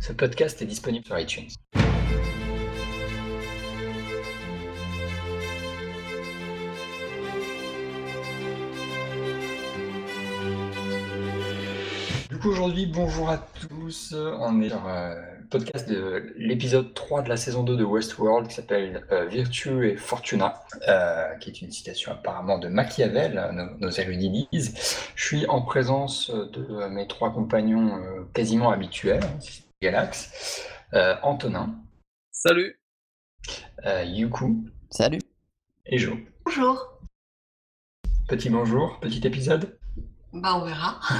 Ce podcast est disponible sur iTunes. Du coup, aujourd'hui, bonjour à tous. On est sur euh, le podcast de l'épisode 3 de la saison 2 de Westworld qui s'appelle euh, Virtue et Fortuna, euh, qui est une citation apparemment de Machiavel, nos, nos érudits disent. Je suis en présence de mes trois compagnons quasiment habituels, Galax, euh, Antonin, Salut. euh, Yuku Salut. et Jo. Bonjour. Petit bonjour, petit épisode. Bah on verra.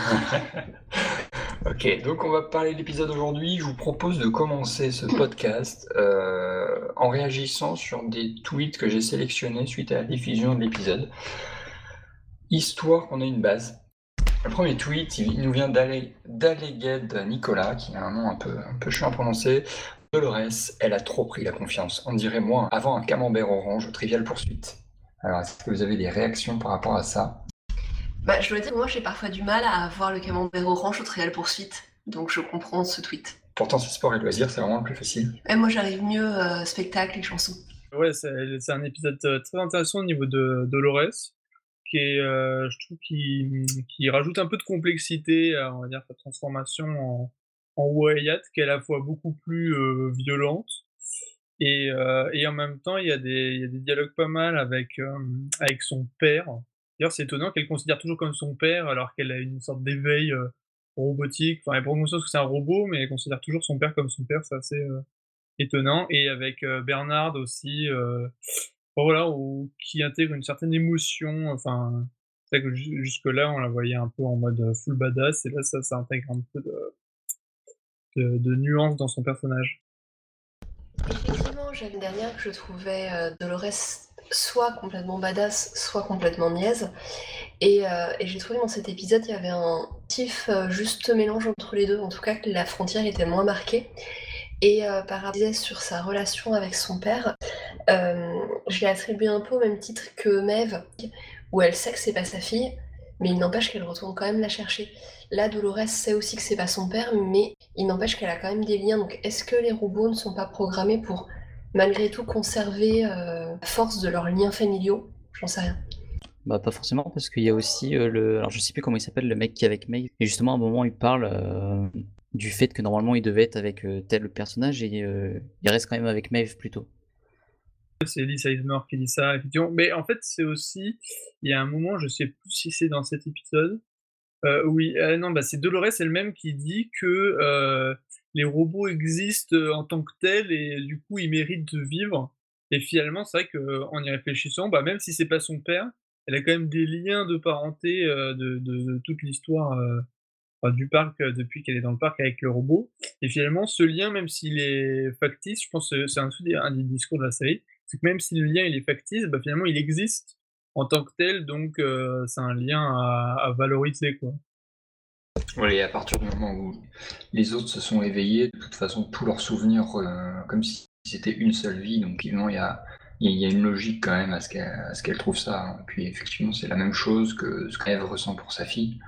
Ok, donc on va parler de l'épisode aujourd'hui. Je vous propose de commencer ce podcast euh, en réagissant sur des tweets que j'ai sélectionnés suite à la diffusion de l'épisode, histoire qu'on ait une base. Le premier tweet, il nous vient d'Alleged Nicolas, qui a un nom un peu, un peu chiant à prononcer. Dolores, elle a trop pris la confiance. On dirait moi avant un camembert orange au Trivial Poursuite. Alors, est-ce que vous avez des réactions par rapport à ça? Bah je dois dire, moi j'ai parfois du mal à voir le camembert orange au trial poursuite. Donc je comprends ce tweet. Pourtant, c'est sport et loisirs, c'est vraiment le plus facile. Et moi j'arrive mieux euh, spectacle et chansons. Ouais, c'est c'est un épisode euh, très intéressant au niveau de Dolores, est, euh, je trouve, qui, qui rajoute un peu de complexité à, sa transformation en, en Wyatt, qui est à la fois beaucoup plus euh, violente, et, euh, et en même temps, il y, a des, dialogues pas mal avec, euh, avec son père. D'ailleurs, c'est étonnant qu'elle considère toujours comme son père, alors qu'elle a une sorte d'éveil robotique. Enfin, elle prend conscience que c'est un robot, mais elle considère toujours son père comme son père, c'est assez étonnant. Et avec Bernard aussi, voilà, où- qui intègre une certaine émotion. Enfin, c'est que ju- jusque-là, on la voyait un peu en mode euh, full badass, et là, ça, ça intègre un peu de, de, de nuance dans son personnage. Effectivement, j'avais dernière que je trouvais euh, Dolores soit complètement badass, soit complètement niaise. Et, euh, et j'ai trouvé dans cet épisode, il y avait un tif juste mélange entre les deux, en tout cas que la frontière était moins marquée. Et euh, par rapport sur sa relation avec son père, euh, je l'ai attribué un peu au même titre que Maeve, où elle sait que c'est pas sa fille, mais il n'empêche qu'elle retourne quand même la chercher. Là, Dolores sait aussi que c'est pas son père, mais il n'empêche qu'elle a quand même des liens. Donc, est-ce que les robots ne sont pas programmés pour, malgré tout, conserver euh, la force de leurs liens familiaux? J'en sais rien. Bah pas forcément parce qu'il y a aussi le alors je sais plus comment il s'appelle le mec qui est avec Maeve et justement à un moment il parle du fait que normalement il devait être avec euh, tel personnage et euh, il reste quand même avec Maeve plutôt. C'est Elise Eisner qui dit ça, effectivement. Mais en fait, c'est aussi, il y a un moment, je sais plus si c'est dans cet épisode, euh, oui, non, bah, c'est Dolores elle-même qui dit que les robots existent en tant que tels et du coup ils méritent de vivre. Et finalement, c'est vrai qu'en y réfléchissant, bah, même si c'est pas son père, elle a quand même des liens de parenté de, toute l'histoire du parc euh, depuis qu'elle est dans le parc avec le robot. Et finalement, ce lien, même s'il est factice, je pense que c'est un, un des discours de la série, c'est que même si le lien est factice, bah, finalement il existe en tant que tel, donc euh, c'est un lien à, valoriser quoi. Oui, à partir du moment où les autres se sont éveillés, de toute façon, tous leurs souvenirs, euh, comme si c'était une seule vie, donc évidemment, il y a, y a- une logique quand même à ce qu'elle trouve ça. Puis effectivement, c'est la même chose que ce qu'Ève ressent pour sa fille.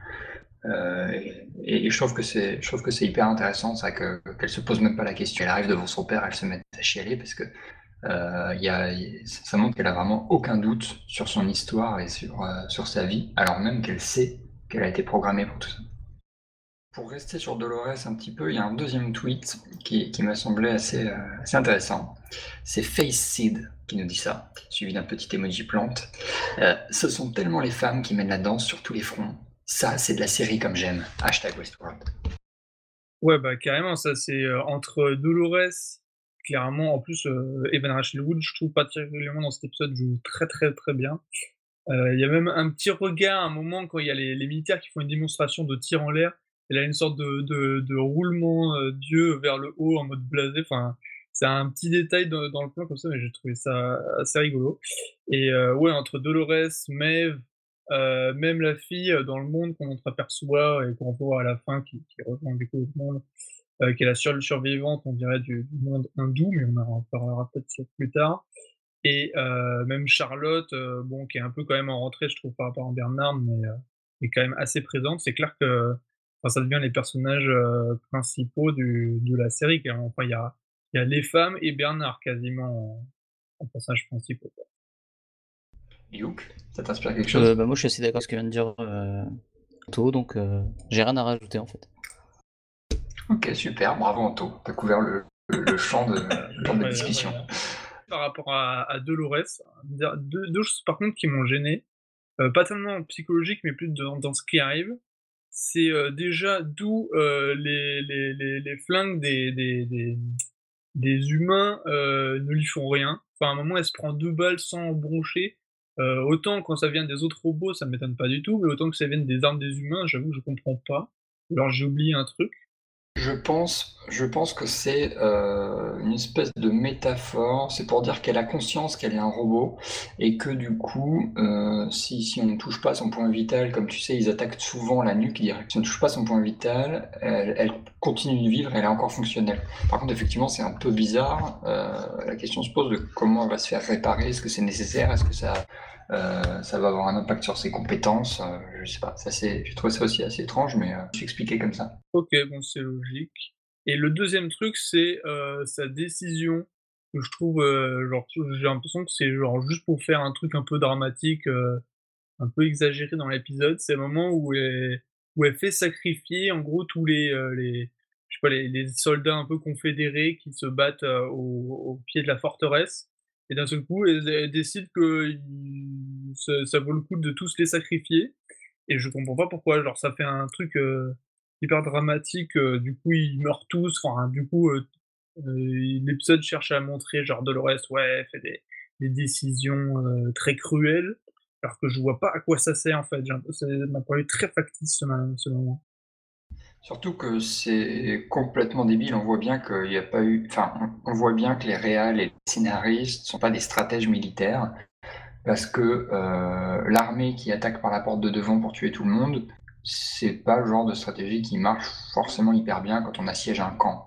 Euh, et, je trouve que c'est, hyper intéressant, ça, que, qu'elle se pose même pas la question. Elle arrive devant son père, elle se met à chialer parce que euh, ça montre qu'elle a vraiment aucun doute sur son histoire et sur, euh, sur sa vie, alors même qu'elle sait qu'elle a été programmée pour tout ça. Pour rester sur Dolores un petit peu, il y a un deuxième tweet qui, m'a semblé assez, intéressant. C'est FaceSeed qui nous dit ça, suivi d'un petit emoji plante. Ce sont tellement les femmes qui mènent la danse sur tous les fronts. Ça, c'est de la série comme j'aime. Hashtag Westworld. Ouais bah carrément, ça c'est euh, entre Dolores, clairement, en plus euh, Evan Rachel Wood, je trouve particulièrement dans cet épisode joue très très très bien. Euh, Il y a même un petit regard, un moment quand il y a les, militaires qui font une démonstration de tir en l'air, elle a une sorte de, de, roulement d'yeux vers le haut en mode blasé. Enfin, c'est un petit détail dans, le plan comme ça, mais j'ai trouvé ça assez rigolo. Et ouais, entre Dolores, Maeve, euh, même la fille euh, dans le monde qu'on entreaperçoit et qu'on voit à la fin qui, qui rejoint du coup le monde, euh, qui est la seule survivante, on dirait, du, monde hindou, mais on en reparlera peut-être plus tard. Et euh, même Charlotte, euh, bon, qui est un peu quand même en rentrée, je trouve, par rapport à Bernard, mais euh, est quand même assez présente. C'est clair que enfin, ça devient les personnages principaux du, de la série. Enfin, il y a, y a les femmes et Bernard quasiment en, personnages principaux. Youk, ça t'inspire quelque chose? bah, Moi, je suis assez d'accord avec ce que vient de dire Anto, donc j'ai rien à rajouter en fait. Ok, super, bravo Anto, t'as couvert le, le, champ de, de discussion. Par rapport à, à Dolores, deux, deux, choses par contre qui m'ont gêné, euh, pas tellement psychologique, mais plus dans, dans ce qui arrive, c'est euh, déjà d'où euh, les, les, les, les, flingues des, des, des, des humains ne lui font rien. Enfin, à un moment, elle se prend deux balles sans broncher. Autant quand ça vient des autres robots, ça m'étonne pas du tout, mais autant que ça vienne des armes des humains, j'avoue que je comprends pas. Alors j'ai oublié un truc. Je pense, je pense que c'est euh, une espèce de métaphore. C'est pour dire qu'elle a conscience qu'elle est un robot et que du coup, euh, si, on ne touche pas son point vital, comme tu sais, ils attaquent souvent la nuque direct. Si on ne touche pas son point vital, elle, elle continue de vivre, elle est encore fonctionnelle. Par contre, effectivement, c'est un peu bizarre. Euh, la question se pose de comment elle va se faire réparer. Est-ce que c'est nécessaire Est-ce que ça euh, ça va avoir un impact sur ses compétences. Euh, je sais pas, ça c'est, j'ai trouvé ça aussi assez étrange, mais euh, je expliqué comme ça. Ok, bon, c'est logique. Et le deuxième truc, c'est sa décision que je trouve, genre, j'ai l'impression que c'est genre juste pour faire un truc un peu dramatique, un peu exagéré dans l'épisode. C'est le moment où elle, fait sacrifier, en gros, tous les, les, je sais pas, les, soldats un peu confédérés qui se battent au pied de la forteresse et d'un seul coup, elle, décide que ça, vaut le coup de tous les sacrifier. Et je comprends pas pourquoi. Genre, ça fait un truc euh, hyper dramatique. Euh, du coup, ils meurent tous. Enfin, du coup, euh, l'épisode cherche à montrer, genre, Dolores, ouais, fait des, décisions très cruelles. Alors que je vois pas à quoi ça sert, en fait. Ça m'a paru très factice ce moment. Surtout que c'est complètement débile. On voit bien qu'il n'y a pas eu. Enfin, on voit bien que les réals et les scénaristes ne sont pas des stratèges militaires. Parce que euh, l'armée qui attaque par la porte de devant pour tuer tout le monde, c'est pas le genre de stratégie qui marche forcément hyper bien quand on assiège un camp.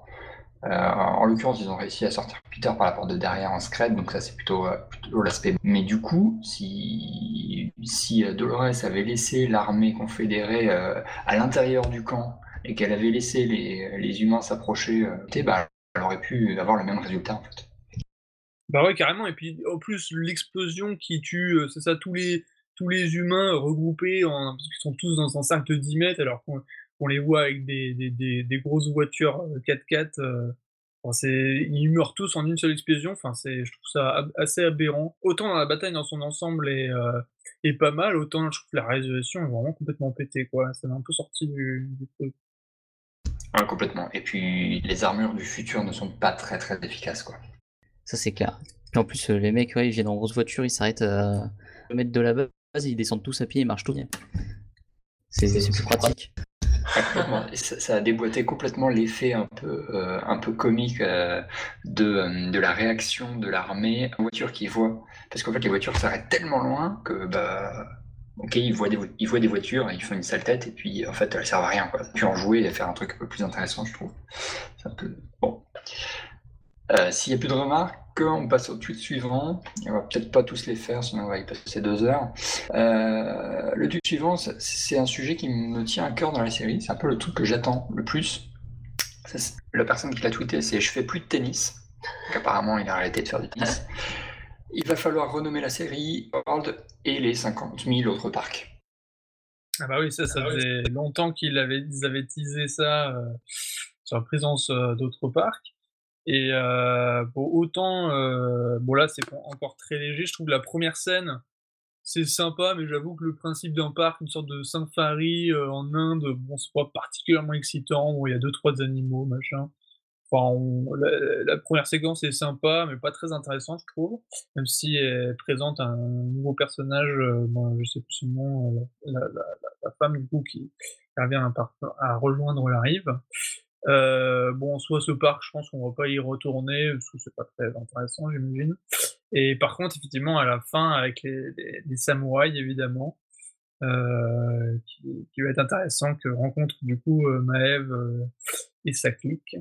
Euh, en l'occurrence, ils ont réussi à sortir Peter par la porte de derrière en scred, donc ça c'est plutôt, euh, plutôt l'aspect. Mais du coup, si, si Dolores avait laissé l'armée confédérée à l'intérieur du camp et qu'elle avait laissé les, les humains s'approcher, euh, bah, elle aurait pu avoir le même résultat en fait. Bah ouais, carrément. Et puis en plus, l'explosion qui tue, euh, c'est ça, tous les, tous les humains regroupés, en, parce qu'ils sont tous dans un cercle de 10 mètres, alors qu'on les voit avec des, des, des, grosses voitures 4x4. Euh, ils meurent tous en une seule explosion. Enfin, je trouve ça assez aberrant. Autant la bataille dans son ensemble est, est pas mal, autant je trouve que la réalisation est vraiment complètement pétée. Quoi. Ça m'a un peu sorti du truc complètement. Et puis les armures du futur ne sont pas très très efficaces, quoi. Ça c'est clair. Puis en plus, euh, les mecs, ouais, ils viennent en grosse voiture, ils s'arrêtent à le mètre de la base, ils descendent tous à pied, ils marchent tout bien. C'est plus pratique. ça, a déboîté complètement l'effet un peu, euh, un peu comique euh, de, de, la réaction de l'armée en voiture qui voit. Parce qu'en fait, les voitures s'arrêtent tellement loin que bah, ok, ils voient, des, voitures, ils font une sale tête, et puis en fait, elles servent à rien. Quoi. Puis en jouer et faire un truc un peu plus intéressant, je trouve. Bon. Euh, s'il n'y a plus de remarques, on passe au tweet suivant. On va peut-être pas tous les faire, sinon on va y passer deux heures. Euh, le tweet suivant, c'est un sujet qui me tient à cœur dans la série. C'est un peu le truc que j'attends le plus. La personne qui l'a tweeté, c'est Je fais plus de tennis. apparemment, il a arrêté de faire du tennis il va falloir renommer la série World et les 50 000 autres parcs. Ah bah oui, ça, ça ah faisait longtemps qu'ils avaient, avaient teasé ça euh, sur la présence euh, d'autres parcs. Et euh, bon, autant, bon là c'est encore très léger, je trouve que la première scène, c'est sympa, mais j'avoue que le principe d'un parc, une sorte de safari en Inde, bon, c'est pas particulièrement excitant, où il y a deux, trois animaux, machin. Enfin, la, première séquence est sympa, mais pas très intéressante, je trouve. Même si elle présente un nouveau personnage, euh, je sais plus son nom, euh, la, femme du coup qui, revient à, rejoindre la rive. Euh, bon, soit ce parc, je pense qu'on va pas y retourner parce que c'est pas très intéressant, j'imagine. Et par contre, effectivement, à la fin, avec les, samouraïs, évidemment, euh, qui, va être intéressant, que rencontre du coup Maëv et sa clique.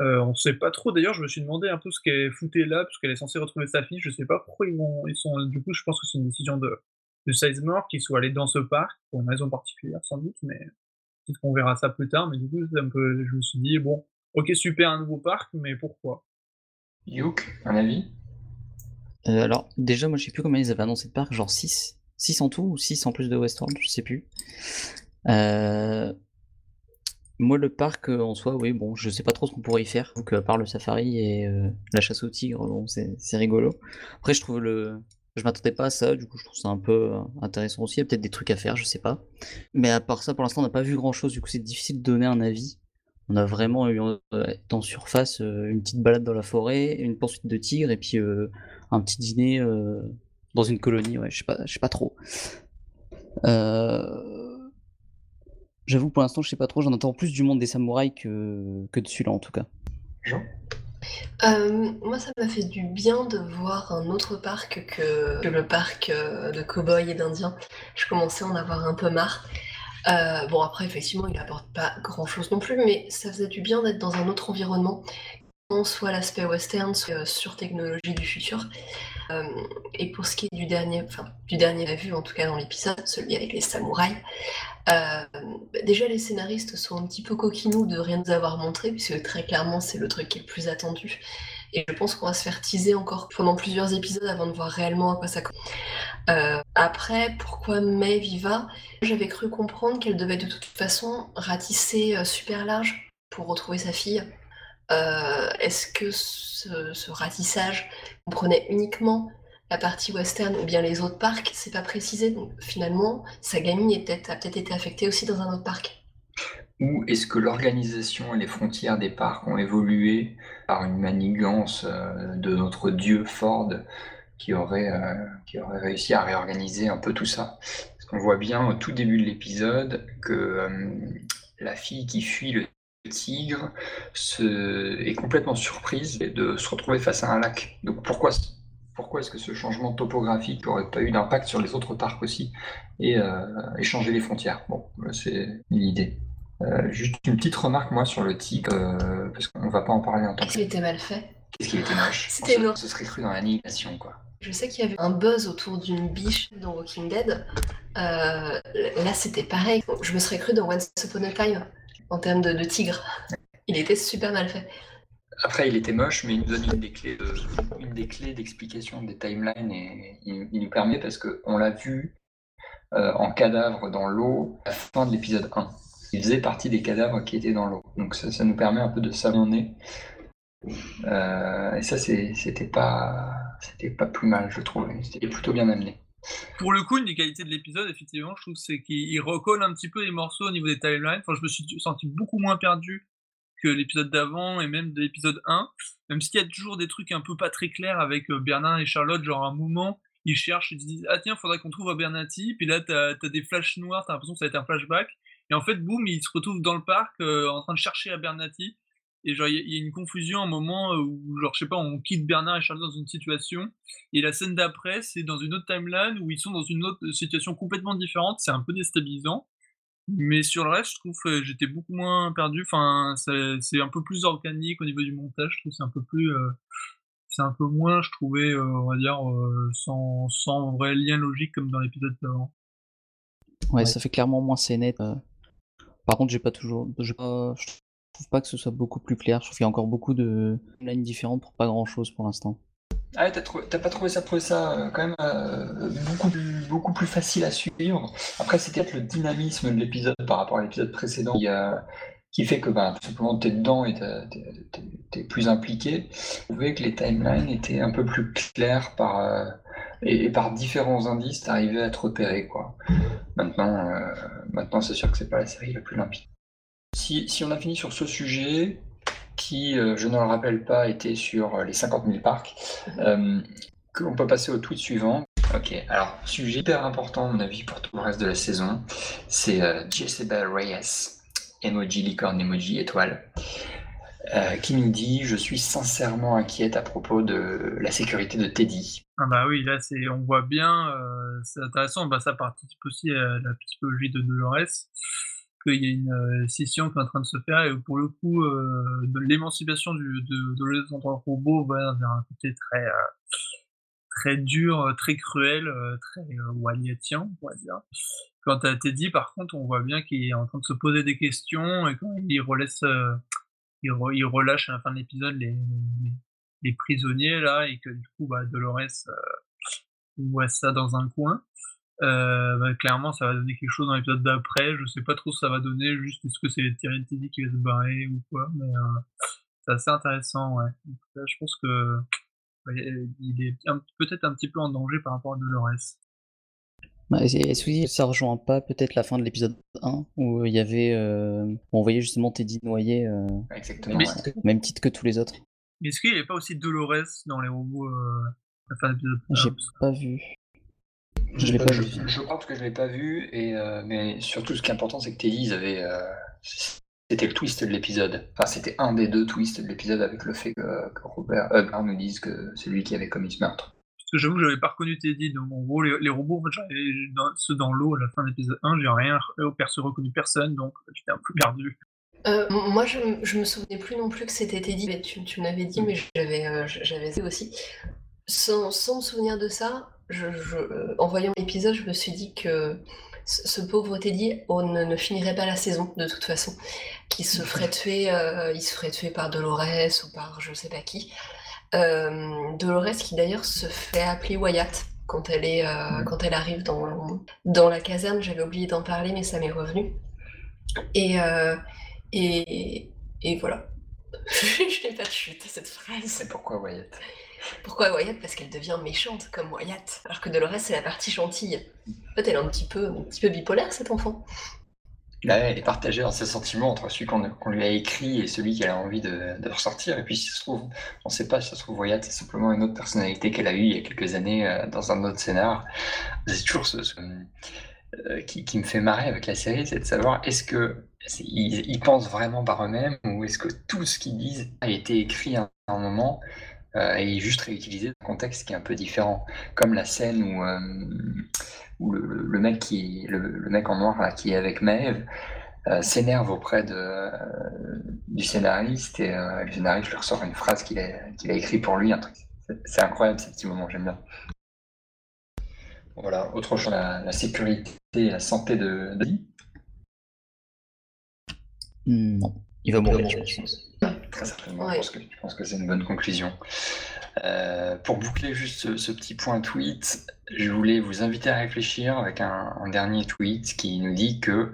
Euh, on sait pas trop. D'ailleurs, je me suis demandé un peu ce qu'elle foutait là, parce qu'elle est censée retrouver sa fille. Je sais pas pourquoi ils, vont, ils sont. Du coup, je pense que c'est une décision de, de Sizemore qu'ils soient allés dans ce parc pour une raison particulière, sans doute. Mais peut-être qu'on verra ça plus tard, mais du coup, un peu, je me suis dit, bon, ok, super, un nouveau parc, mais pourquoi? Youk, un avis? Euh, Alors, déjà, moi, je sais plus combien ils avaient annoncé de parcs, genre 6 6 en tout ou 6 en plus de Westworld, je sais plus. Euh, moi, le parc en soi, oui, bon, je sais pas trop ce qu'on pourrait y faire. Donc, à part le safari et la chasse aux tigres, bon, c'est rigolo. Après, je trouve le, je m'attendais pas à ça, du coup je trouve ça un peu euh, intéressant aussi, il y a peut-être des trucs à faire, je sais pas. Mais à part ça, pour l'instant on n'a pas vu grand chose, du coup c'est difficile de donner un avis. On a vraiment eu euh, en surface euh, une petite balade dans la forêt, une poursuite de tigres et puis un petit dîner dans une colonie, ouais, je sais pas, sais pas trop. J'avoue pour l'instant je sais pas trop, j'en entends plus du monde des samouraïs que, que de celui-là en tout cas. Jean euh, moi, ça m'a fait du bien de voir un autre parc que, le parc euh, de cow-boys et d'indiens. Je commençais à en avoir un peu marre. Euh, bon, après, effectivement, il apporte pas grand-chose non plus, mais ça faisait du bien d'être dans un autre environnement, soit l'aspect western, soit sur technologie du futur. et pour ce qui est du dernier, enfin, du dernier vu, en tout cas dans l'épisode, celui avec les samouraïs, euh, déjà, les scénaristes sont un petit peu coquinous de rien nous avoir montré, puisque très clairement, c'est le truc qui est le plus attendu. Et je pense qu'on va se faire teaser encore pendant plusieurs épisodes avant de voir réellement à quoi ça. Euh, après, pourquoi Maeve y va J'avais cru comprendre qu'elle devait de toute façon ratisser euh, super large pour retrouver sa fille. Est-ce que ce, ratissage comprenait uniquement la partie western ou bien les autres parcs, c'est pas précisé. Donc finalement, sa gamine a peut-être été affectée aussi dans un autre parc. Ou est-ce que l'organisation et les frontières des parcs ont évolué par une manigance euh, de notre dieu Ford qui aurait, euh, qui aurait réussi à réorganiser un peu tout ça? Parce qu'on voit bien au tout début de l'épisode que euh, la fille qui fuit le tigre se... est complètement surprise de se retrouver face à un lac. Donc pourquoi pourquoi est-ce que ce changement topographique n'aurait pas eu d'impact sur les autres parcs aussi et, euh, changer les frontières? Bon, c'est une idée. Euh, juste une petite remarque, moi, sur le tigre, euh, parce qu'on ne va pas en parler en tant que. Qu'est-ce était mal fait? Qu'est-ce qui était moche? C'était on, se, serait cru dans l'annihilation, quoi. Je sais qu'il y avait un buzz autour d'une biche dans Walking Dead. là, c'était pareil. Je me serais cru dans Once Upon a Time en termes de, tigre. Il était super mal fait. Après, il était moche, mais il nous donne une des clés, une des clés d'explication des timelines et il, nous permet parce qu'on l'a vu euh, en cadavre dans l'eau à la fin de l'épisode 1. Il faisait partie des cadavres qui étaient dans l'eau. Donc ça, nous permet un peu de s'amener. Euh, et ça, c'était pas, c'était pas plus mal, je trouve. C'était plutôt bien amené. Pour le coup, une des qualités de l'épisode, effectivement, je trouve, c'est qu'il recolle un petit peu les morceaux au niveau des timelines. Enfin, je me suis senti beaucoup moins perdu l'épisode d'avant et même de l'épisode 1. Même s'il y a toujours des trucs un peu pas très clairs avec euh, Bernard et Charlotte, genre un moment, ils cherchent, ils se disent Ah tiens, faudrait qu'on trouve Bernati. Puis là, t'as as des flashs noirs, t'as l'impression que ça va être un flashback. Et en fait, boum, ils se retrouvent dans le parc euh, en train de chercher à Bernati. Et genre, il y, a une confusion à un moment euh, où, genre, je sais pas, on quitte Bernard et Charlotte dans une situation. Et la scène d'après, c'est dans une autre timeline où ils sont dans une autre situation complètement différente. C'est un peu déstabilisant. Mais sur le reste, je trouve que j'étais beaucoup moins perdu. Enfin, c'est un peu plus organique au niveau du montage. C'est un peu plus, euh, c'est un peu moins, je trouvais, euh, on va dire, euh, sans, sans vrai lien logique comme dans l'épisode d'avant. Ouais, ça fait clairement moins scénette. Par contre, j'ai pas toujours, trouve pas que ce soit beaucoup plus clair. Je trouve qu'il y a encore beaucoup de lignes différentes pour pas grand chose pour l'instant. Ah t'as, pas trouvé ça, trouvé ça euh, quand même euh, beaucoup, plus, beaucoup plus facile à suivre. Après, c'est peut-être le dynamisme de l'épisode par rapport à l'épisode précédent qui, fait que bah, tout simplement t'es dedans et t'es, plus impliqué. Vous voyez que les timelines étaient un peu plus clairs par, euh, et, par différents indices, t'arrivais à te repérer. Quoi. Maintenant, maintenant c'est sûr que c'est pas la série la plus limpide. Si, si on a fini sur ce sujet, qui, euh, je ne le rappelle pas, était sur euh, les 50 000 parcs. Euh, on peut passer au tweet suivant. Ok, alors, sujet hyper important, à mon avis, pour tout le reste de la saison, c'est Jezebel Reyes, emoji licorne, emoji étoile, qui nous dit Je suis sincèrement inquiète à propos de la sécurité de Teddy. Ah bah oui, là, c'est, on voit bien, c'est intéressant, bah, ça participe aussi à la psychologie de Dolores qu'il y a une euh, scission qui est en train de se faire et pour le coup, euh, l'émancipation de, de, que robot va vers un côté très, euh, très dur, très cruel, très Wyattien, on va dire. Quant à Teddy, par contre, on voit bien qu'il est en train de se poser des questions et quand il il, relâche à la fin de l'épisode les, les, prisonniers là et que du coup, bah, Dolores voit ça dans un coin. Euh, bah, clairement, ça va donner quelque chose dans l'épisode d'après. Je sais pas trop ce que ça va donner, juste est-ce que c'est Tyrion Teddy qui va se barrer ou quoi, mais euh, c'est assez intéressant, ouais. je pense que il est peut-être un petit peu en danger par rapport à Dolores. Est-ce que ça rejoint pas peut-être la fin de l'épisode 1 où il y avait euh, on voyait justement Teddy noyé Exactement. même titre que tous les autres? Mais est-ce qu'il n'y avait pas aussi Dolores dans les robots la fin de l'épisode 1 J'ai pas vu. Je, pas vu. je, pense que je l'ai pas vu, et, euh, mais surtout ce qui est important, c'est que Teddy, ils avaient, euh, c'était le twist de l'épisode. Enfin, c'était un des deux twists de l'épisode avec le fait que, Robert Hubner nous dise que c'est lui qui avait commis ce meurtre. Parce que j'avoue que j'avais pas reconnu Teddy, donc en gros, les, robots, ceux dans l'eau à la fin de l'épisode 1, j'ai rien perçu reconnu personne, donc j'étais un peu perdu. Euh, moi, je, je me souvenais plus non plus que c'était Teddy, mais tu, tu m'avais dit, mais j'avais j'avais aussi. Sans, sans, me souvenir de ça, je, en voyant l'épisode, je me suis dit que ce, pauvre Teddy on ne, finirait pas la saison de toute façon, qu'il se ferait tuer, euh, il se ferait tuer par Dolores ou par je sais pas qui. Euh, Dolores qui d'ailleurs se fait appeler Wyatt quand elle est euh, quand elle arrive dans dans la caserne. J'avais oublié d'en parler, mais ça m'est revenu. Et et, et voilà. je n'ai pas de chute cette phrase. C'est pourquoi Wyatt? Pourquoi Wyatt? Parce qu'elle devient méchante comme Wyatt. Alors que Dolores, c'est la partie gentille. En fait, elle est un petit peu, un petit peu bipolaire, cet enfant. Là, elle est partagée dans ses sentiments entre celui qu'on lui a écrit et celui qu'elle a envie de, ressortir. Et puis, si ça se trouve, on ne sait pas si ça se trouve, Wyatt, c'est simplement une autre personnalité qu'elle a eue il y a quelques années euh, dans un autre scénar. C'est toujours ce, euh, qui, me fait marrer avec la série, c'est de savoir est-ce que pensent vraiment par eux-mêmes ou est-ce que tout ce qu'ils disent a été écrit à un moment euh, et juste réutilisé dans un contexte qui est un peu différent. Comme la scène où, euh, où le, mec qui, le, mec en noir là, qui est avec Maeve euh, s'énerve auprès de, du scénariste et le scénariste lui ressort une phrase qu'il a, qu'il a écrit pour lui. C'est incroyable ces petits moments, j'aime bien. Voilà, autre chose, la, sécurité et la santé de, de... Non, il va mourir, je pense. Très certainement, je pense que, c'est une bonne conclusion. Euh, pour boucler juste ce, petit point tweet, je voulais vous inviter à réfléchir avec un, dernier tweet qui nous dit que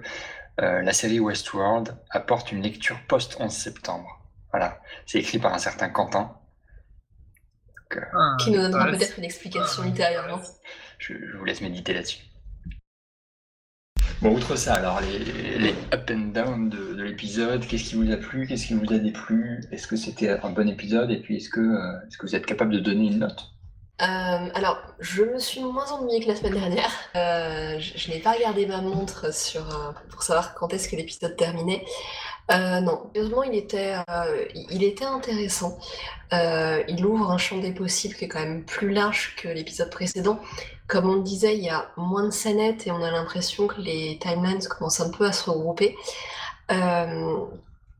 euh, la série Westworld apporte une lecture post-11 septembre. Voilà, c'est écrit par un certain Quentin. Euh, ah, qui nous donnera peut-être une explication ultérieurement. je vous laisse méditer là-dessus. Bon, outre ça, alors, les, up and down de, l'épisode, qu'est-ce qui vous a plu, qu'est-ce qui vous a déplu? Est-ce que c'était un bon épisode? Et puis, est-ce que, euh, est-ce que vous êtes capable de donner une note? Euh, alors, je me suis moins ennuyée que la semaine dernière. Euh, je, n'ai pas regardé ma montre pour savoir quand est-ce que l'épisode terminait. non, heureusement, il était, il était intéressant. il ouvre un champ des possibles qui est quand même plus large que l'épisode précédent. Comme on le disait, il y a moins de scénettes et on a l'impression que les timelines commencent un peu à se regrouper. Euh,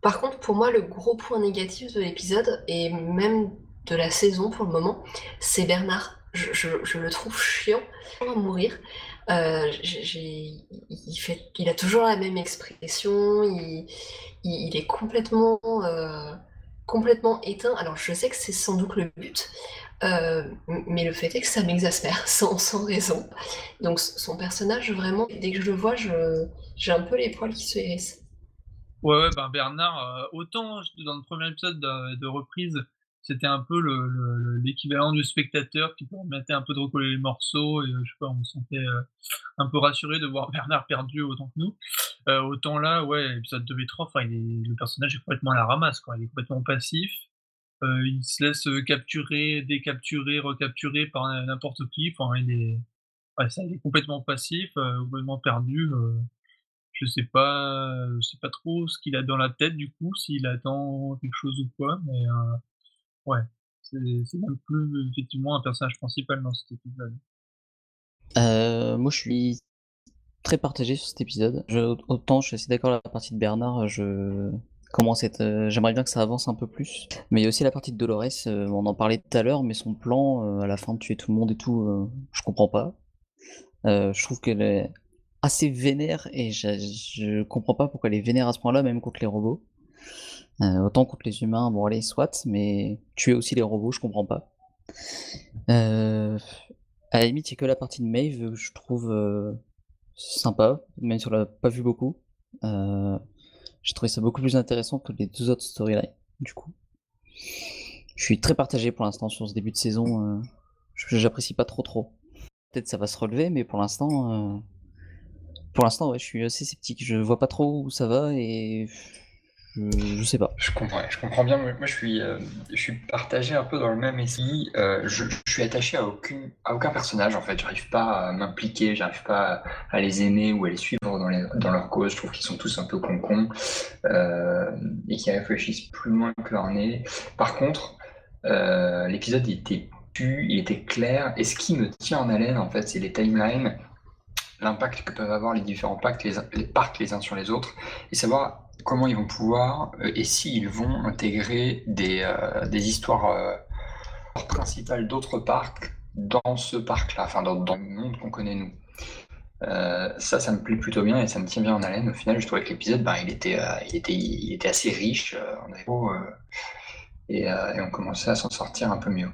par contre, pour moi, le gros point négatif de l'épisode, et même de la saison pour le moment, c'est Bernard. Je, le trouve chiant à mourir. Euh, il, a toujours la même expression, il, est complètement, euh, complètement éteint. Alors je sais que c'est sans doute le but, mais le fait est que ça m'exaspère sans, sans, raison. Donc son personnage, vraiment, dès que je le vois, j'ai un peu les poils qui se hérissent. Ouais, ouais ben Bernard, euh, autant dans le premier épisode de, reprise, c'était un peu l'équivalent du spectateur qui permettait un peu de recoller les morceaux et je sais pas, on se sentait euh, un peu rassuré de voir Bernard perdu autant que nous. autant là, ouais, épisode 2 et 3, enfin, le personnage est complètement à la ramasse, quoi. Il est complètement passif. Euh, il se laisse euh, capturer, décapturer, recapturer par n'importe qui. Enfin, il est, il est complètement passif, euh, complètement perdu. Je sais pas, je sais pas trop ce qu'il a dans la tête du coup, s'il attend quelque chose ou quoi, mais ouais, c'est même plus effectivement un personnage principal dans cet épisode. moi, je suis très partagé sur cet épisode. Autant je suis assez d'accord avec la partie de Bernard, je comment cette, euh, j'aimerais bien que ça avance un peu plus. Mais il y a aussi la partie de Dolores, euh, on en parlait tout à l'heure, mais son plan à la fin de tuer tout le monde et tout, je comprends pas. je trouve qu'elle est assez vénère et je, comprends pas pourquoi elle est vénère à ce point-là, même contre les robots. autant contre les humains, bon allez, soit, mais tuer aussi les robots, je comprends pas. à la limite, a que la partie de Maeve, je trouve sympa, même si on l'a pas vu beaucoup. Euh, j'ai trouvé ça beaucoup plus intéressant que les deux autres storylines, du coup. Je suis très partagé pour l'instant sur ce début de saison. Euh, J'apprécie pas trop trop. Peut-être ça va se relever, mais pour l'instant, euh, pour l'instant, ouais, je suis assez sceptique. Je vois pas trop où ça va et je, sais pas. Je comprends, je comprends bien. Moi, je suis, euh, je suis partagé un peu dans le même esprit. Euh, je, suis attaché à, aucune, à aucun personnage, en fait. J'arrive pas à m'impliquer, j'arrive pas à, les aimer ou à les suivre dans, leur cause. Je trouve qu'ils sont tous un peu con euh, et qu'ils réfléchissent plus loin que leur nez. Par contre, l'épisode était pu, il était clair. Et ce qui me tient en haleine, en fait, c'est les timelines l'impact que peuvent avoir les différents les, parcs les uns sur les autres, et savoir comment ils vont pouvoir euh, et s'ils vont intégrer des, euh, des histoires euh, principales d'autres parcs dans ce parc-là, enfin dans, dans, le monde qu'on connaît nous. ça, ça me plaît plutôt bien et ça me tient bien en haleine. Au final, je trouvais que l'épisode, ben, il, était, il, était, il était assez riche en héros et, et, on commençait à s'en sortir un peu mieux.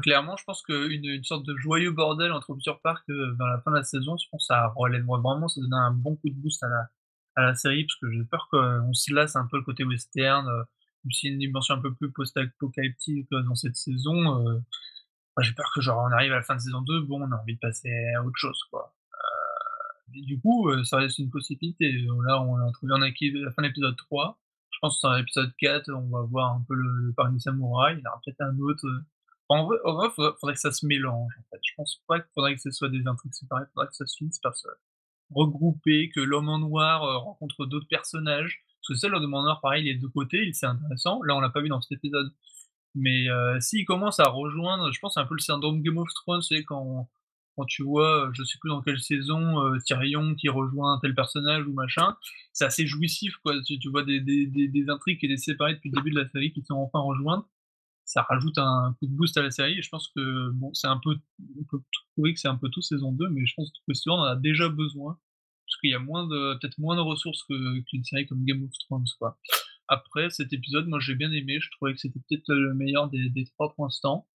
Clairement, je pense qu'une une sorte de joyeux bordel entre plusieurs parcs vers la fin de la saison, je pense que ça relève vraiment, ça donne un bon coup de boost à la, à la série parce que j'ai peur qu'on se lasse un peu le côté western, euh, même si une dimension un peu plus post-apocalyptique euh, dans cette saison. Euh, j'ai peur que genre on arrive à la fin de saison 2, bon, on a envie de passer à autre chose, quoi. du coup, ça reste une possibilité. Là, on a trouvé en la fin de l'épisode 3. Je pense que dans l'épisode 4, on va voir un peu le, le parmi samouraï. Il y aura peut-être un autre. En vrai, il faudrait, que ça se mélange. En fait. Je pense pas qu'il faudrait que ce soit des intrigues séparées. Faudrait que ça se finisse par regrouper, que l'homme en noir euh, rencontre d'autres personnages. Parce que c'est l'homme en noir, pareil, les deux côtés, c'est intéressant. Là, on l'a pas vu dans cet épisode. Mais euh, s'il commence à rejoindre, je pense c'est un peu le syndrome Game of Thrones, c'est quand, quand tu vois, euh, je sais plus dans quelle saison, euh, Tyrion qui rejoint tel personnage ou machin, c'est assez jouissif, quoi. Tu, tu vois des, des, des, des, intrigues qui étaient séparées depuis le début de la série qui sont enfin rejointes. Ça rajoute un coup de boost à la série et je pense que, bon, c'est un peu, on peut trouver que c'est un peu tout saison 2, mais je pense que ce on en a déjà besoin parce qu'il y a moins de peut-être moins de ressources qu'une série comme Game of Thrones quoi. Après cet épisode, moi j'ai bien aimé, je trouvais que c'était peut-être le meilleur des, des, trois pour l'instant,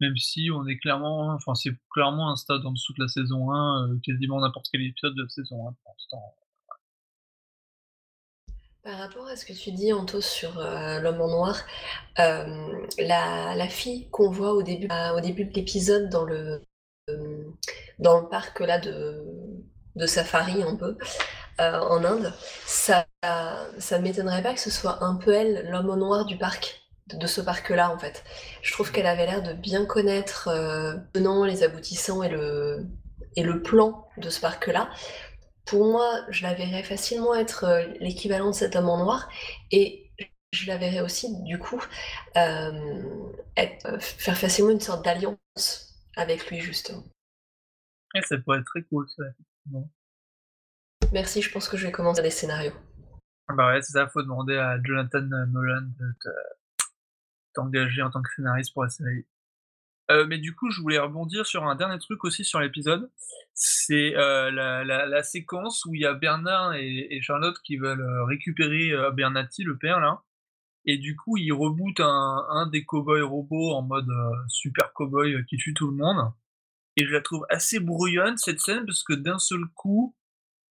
même si on est clairement, enfin c'est clairement un stade en dessous de la saison 1, euh, quasiment n'importe quel épisode de la saison 1 pour l'instant. Par rapport à ce que tu dis, Anto, sur euh, l'homme en noir, euh, la, fille qu'on voit au début, début de l'épisode dans le, parc là de, safari un peu euh, en Inde, ça ça m'étonnerait pas que ce soit un peu elle, l'homme au noir du parc, de, ce parc-là en fait. Je trouve qu'elle avait l'air de bien connaître euh, les aboutissants et le, et le plan de ce parc-là. Pour moi, je la verrais facilement être euh, l'équivalent de cet homme en noir et je la verrais aussi, du coup, euh, être, faire facilement une sorte d'alliance avec lui, justement. Et ça pourrait être très cool, ça. Merci, je pense que je vais commencer les scénarios. Ah bah ouais, c'est ça, faut demander à Jonathan Nolan de t'engager en tant que scénariste pour la série. Euh, mais du coup, je voulais rebondir sur un dernier truc aussi sur l'épisode. C'est euh, la, la, séquence où il y a Bernard et, Charlotte qui veulent euh, récupérer Bernati, le père, là. Et du coup, ils rebootent un, un des cowboys robots en mode super cowboy qui tue tout le monde. Et je la trouve assez brouillonne cette scène parce que d'un seul coup, euh,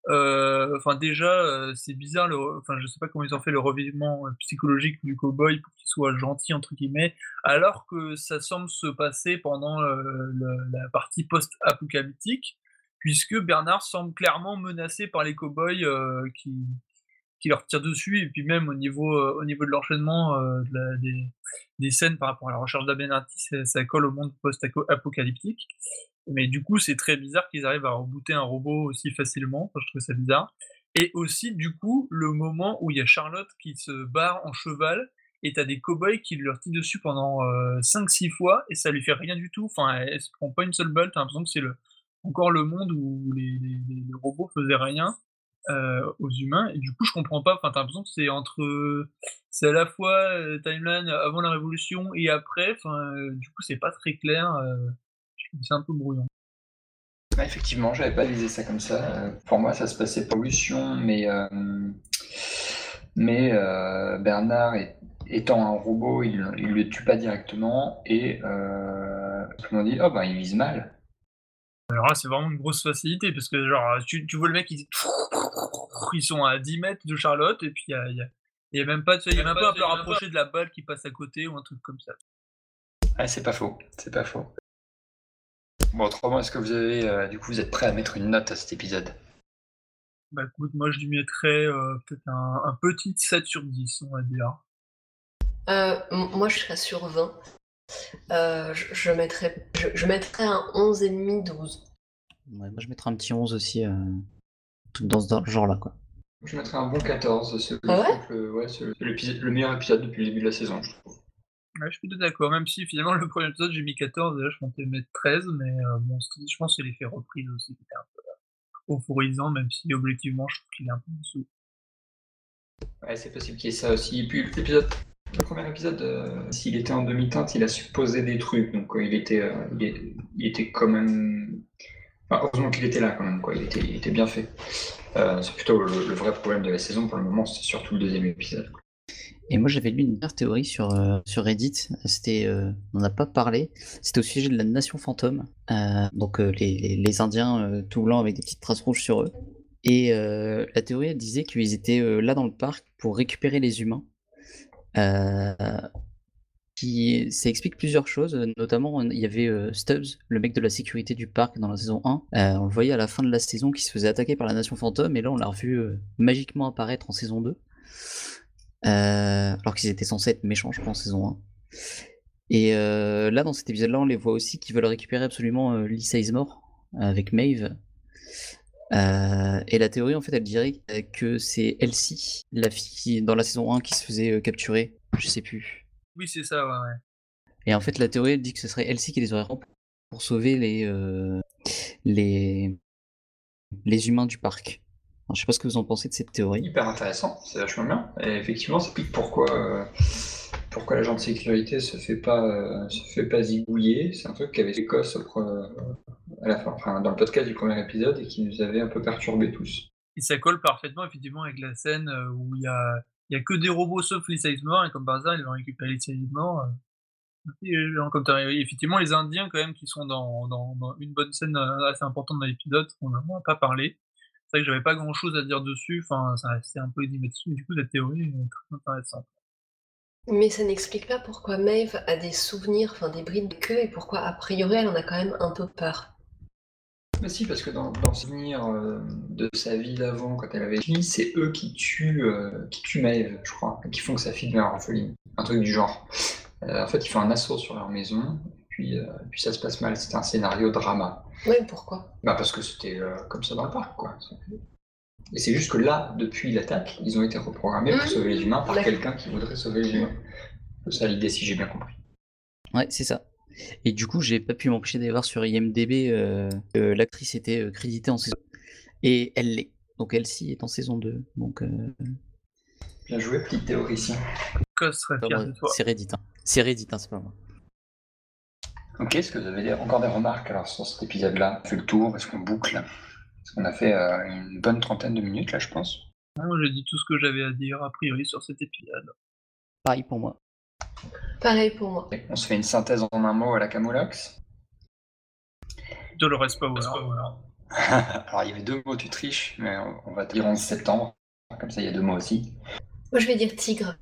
enfin déjà, euh, c'est bizarre. Le, enfin, je sais pas comment ils ont fait le revivement euh, psychologique du cowboy pour qu'il soit gentil entre guillemets, alors que ça semble se passer pendant la partie post-apocalyptique, puisque Bernard semble clairement menacé par les cowboys qui qui leur tirent dessus et puis même au niveau au niveau de l'enchaînement des, des, scènes par rapport à la recherche d'Abenati, ça, ça colle au monde post-apocalyptique. Mais du coup, c'est très bizarre qu'ils arrivent à rebooter un robot aussi facilement. je trouve ça bizarre. Et aussi, du coup, le moment où il y a Charlotte qui se barre en cheval et t'as des cow-boys qui leur tirent dessus pendant 5-6 fois et ça lui fait rien du tout. Enfin, elle se prend pas une seule balle. T'as l'impression que c'est le, encore le monde où les, les, robots faisaient rien. Aux humains. Et du coup, je comprends pas. Enfin, t'as l'impression que c'est entre, c'est à la fois timeline avant la révolution et après. Enfin, du coup, c'est pas très clair. c'est un peu brouillon. effectivement, j'avais pas visé ça comme ça. pour moi, ça se passait pour révolution, mais mais Bernard étant un robot, il, il le tue pas directement et tout le monde dit oh ben il vise mal. Alors là, c'est vraiment une grosse facilité parce que, genre, tu, tu vois le mec, ils, ils sont à 10 mètres de Charlotte et puis il y a, y a, même pas, tu sais, y a même pas un peu rapproché de la balle qui passe à côté ou un truc comme ça. Ouais, c'est pas faux, c'est pas faux. Bon, autrement, est-ce que vous avez, euh, du coup, vous êtes prêt à mettre une note à cet épisode? Bah écoute, moi je lui mettrais euh, peut-être un, un, petit 7 sur 10, on va dire. Euh, moi je serais sur 20. Euh, je, mettrais, je, mettrais un 11,5-12. moi je mettrais un petit 11 aussi, euh, dans ce genre-là. quoi. Je mettrais un bon 14. C'est ah ouais le, le, meilleur épisode depuis le début de la saison, je trouve. Ouais, je suis tout d'accord, même si finalement le premier épisode j'ai mis 14, là je comptais mettre 13, mais euh, bon, je pense que c'est l'effet reprise aussi qui était un peu euphorisant, même si objectivement je trouve qu'il est un peu en dessous. Ouais, c'est possible qu'il y ait ça aussi. Et puis l'épisode le premier épisode, euh, s'il était en demi-teinte, il a supposé des trucs, donc il, était, euh, il, était quand même. Heureusement qu'il était là quand même, quoi. Il, était, il était bien fait. Euh, c'est plutôt le, vrai problème de la saison pour le moment, c'est surtout le deuxième épisode. Et moi j'avais lu une dernière théorie sur, sur Reddit, c'était, on n'a pas parlé, c'était au sujet de la nation fantôme, donc les, les, Indiens tout blancs avec des petites traces rouges sur eux. Et la théorie elle disait qu'ils étaient là dans le parc pour récupérer les humains euh, qui, ça explique plusieurs choses, notamment il y avait euh, Stubbs, le mec de la sécurité du parc dans la saison 1. Euh, on le voyait à la fin de la saison qui se faisait attaquer par la Nation Fantôme, et là on l'a revu magiquement apparaître en saison 2. alors qu'ils étaient censés être méchants, je pense, en saison 1. Et là, dans cet épisode-là, on les voit aussi qui veulent récupérer absolument Lisa Ismore avec Maeve. Euh, et la théorie, en fait, elle dirait que c'est Elsie, la fille dans la saison 1 qui se faisait euh, capturer. Je sais plus. Oui, c'est ça, ouais, Et en fait, la théorie, elle dit que ce serait Elsie qui les aurait pour sauver les, euh, les, les humains du parc. je sais pas ce que vous en pensez de cette théorie. Hyper intéressant, c'est vachement bien. Et effectivement, ça explique pourquoi, pourquoi l'agent de sécurité se fait pas, se fait pas zigouiller. C'est un truc qui avait Écosse à la fin, dans le podcast du premier épisode et qui nous avait un peu perturbé tous. Et ça colle parfaitement effectivement avec la scène euh, où il y a, il y a que des robots sauf les Sizemore et comme par hasard ils vont récupérer les Sizemore. Euh, comme effectivement les Indiens quand même qui sont dans, une bonne scène euh, assez importante dans l'épisode on n'a pas parlé. C'est vrai que j'avais pas grand chose à dire dessus, enfin restait un peu dessus, du coup la théorie est très intéressante. Mais ça n'explique pas pourquoi Maeve a des souvenirs, enfin des brides de queue et pourquoi a priori elle en a quand même un peu peur. Mais si, parce que dans, le souvenir euh, de sa vie d'avant, quand elle avait fini, c'est eux qui tuent, euh, qui tuent Maeve, je crois, et qui font que sa fille devient orpheline. Un truc du genre. Euh, en fait, ils font un assaut sur leur maison, et puis, puis ça se passe mal. C'était un scénario drama. Oui, pourquoi? Bah parce que c'était comme ça dans le parc, quoi. Et c'est juste que là, depuis l'attaque, ils ont été reprogrammés pour mmh. sauver les humains par quelqu'un qui voudrait sauver les humains. C'est ça l'idée, si j'ai bien compris. Ouais, c'est ça. Et du coup, j'ai pas pu m'empêcher d'aller voir sur IMDB euh, que l'actrice était euh, créditée en saison Et elle l'est. Donc elle ci est en saison 2. Donc, euh, Bien joué, petit théoricien. C'est Reddit. Hein. C'est Reddit, hein, c'est pas moi. Ok, est-ce que vous avez encore des remarques alors, sur cet épisode-là? On fait le tour, est-ce qu'on boucle? Est-ce qu'on a fait une bonne trentaine de minutes là, je pense? Moi, j'ai dit tout ce que j'avais à dire a priori sur cet épisode. Pareil pour moi. Pareil pour moi. On se fait une synthèse en un mot à la Camoulox Dolores Power. Alors il y avait deux mots, tu triches, mais on va dire 11 septembre. Comme ça, il y a deux mots aussi. Moi, je vais dire tigre.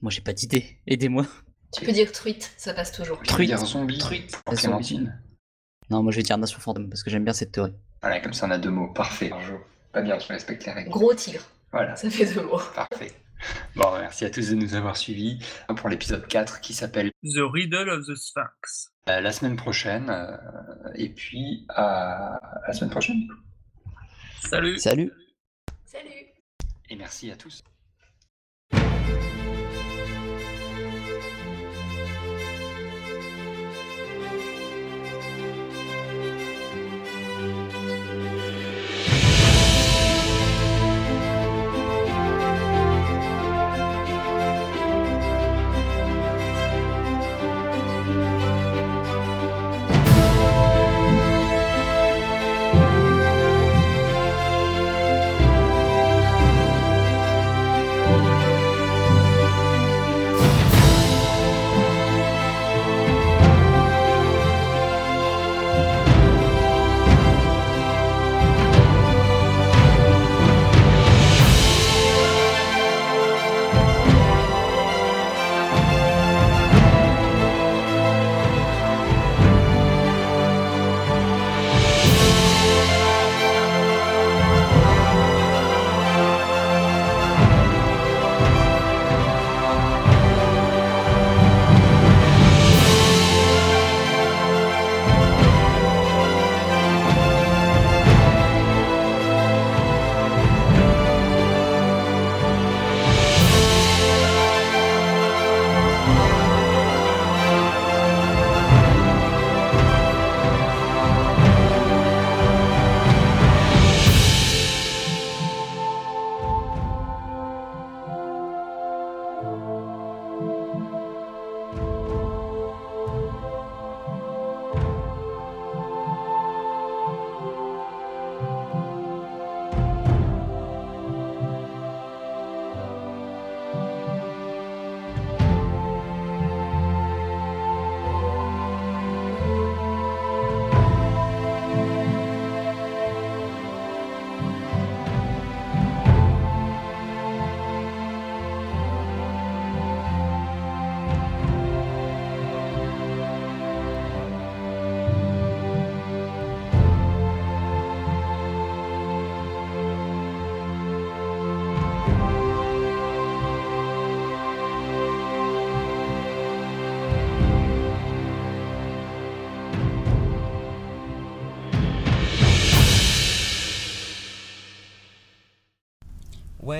Moi, j'ai pas d'idée. Aidez-moi. Tu peux dire truite, ça passe toujours. Truite. dire zombie. Truite. Clémentine. Non, moi, je vais dire nation fantôme parce que j'aime bien cette théorie. Voilà, comme ça, on a deux mots. Parfait. Pas bien, tu respectes les règles. Gros tigre. Voilà. Ça fait deux mots. Parfait. Bon, merci à tous de nous avoir suivis pour l'épisode 4 qui s'appelle The Riddle of the Sphinx. Euh, la semaine prochaine, euh, et puis à la semaine prochaine. Salut. Salut. Salut. Et merci à tous.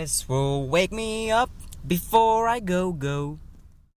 Westworld, wake me up before I go go.